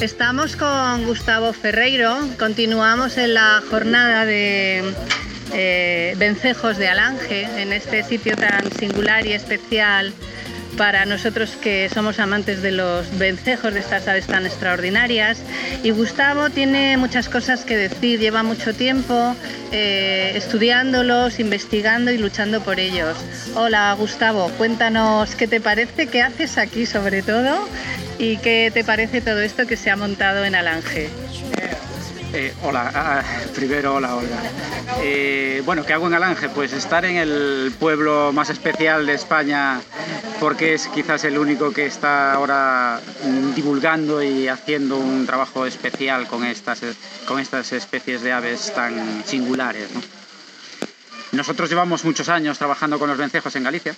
Estamos con Gustavo Ferreiro, continuamos en la jornada de eh, vencejos de Alange, en este sitio tan singular y especial para nosotros que somos amantes de los vencejos de estas aves tan extraordinarias. Y Gustavo tiene muchas cosas que decir, lleva mucho tiempo eh, estudiándolos, investigando y luchando por ellos. Hola Gustavo, cuéntanos qué te parece, qué haces aquí sobre todo y qué te parece todo esto que se ha montado en Alange. Eh, hola, ah, primero hola Olga. Eh, bueno, ¿qué hago en Alange? Pues estar en el pueblo más especial de España porque es quizás el único que está ahora divulgando y haciendo un trabajo especial con estas, con estas especies de aves tan singulares. Nosotros llevamos muchos años trabajando con los vencejos en Galicia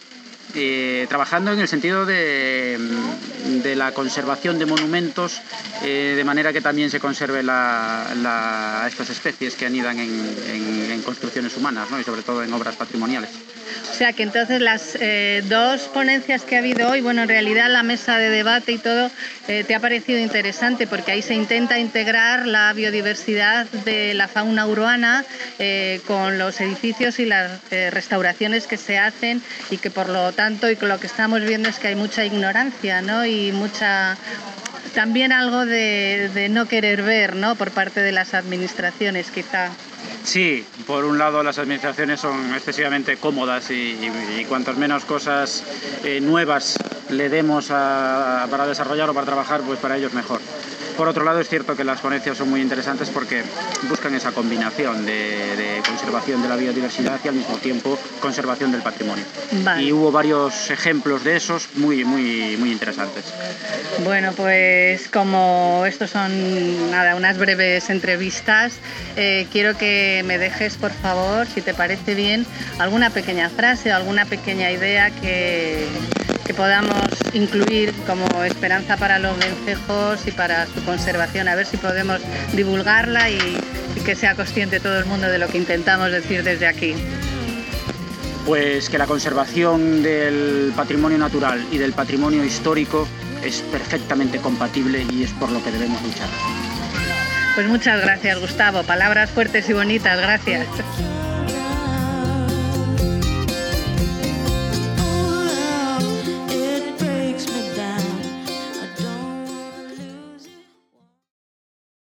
eh, trabajando en el sentido de, la conservación de monumentos, eh, de manera que también se conserve estas especies que anidan en, construcciones humanas y sobre todo en obras patrimoniales. O sea que entonces las eh, dos ponencias que ha habido hoy, bueno, en realidad la mesa de debate y todo, te ha parecido interesante porque ahí se intenta integrar la biodiversidad de la fauna urbana con los edificios y las restauraciones que se hacen y que por lo tanto y lo que estamos viendo es que hay mucha ignorancia ¿no? y mucha también algo de, no querer ver ¿no? por parte de las administraciones quizá. Sí, por un lado las administraciones son excesivamente cómodas y, cuantas menos cosas eh, nuevas le demos para desarrollar o para trabajar, pues para ellos mejor. Por otro lado, es cierto que las ponencias son muy interesantes porque buscan esa combinación de, conservación de la biodiversidad y al mismo tiempo conservación del patrimonio. Y hubo varios ejemplos de esos muy, muy, muy interesantes. Bueno, pues como estos son nada, unas breves entrevistas, eh, quiero que me dejes, por favor, si te parece bien, alguna pequeña frase o alguna pequeña idea que, que podamos incluir como esperanza para los vencejos y para su conservación, a ver si podemos divulgarla y, que sea consciente todo el mundo de lo que intentamos decir desde aquí. Pues que la conservación del patrimonio natural y del patrimonio histórico es perfectamente compatible y es por lo que debemos luchar. Pues muchas gracias Gustavo, palabras fuertes y bonitas, gracias.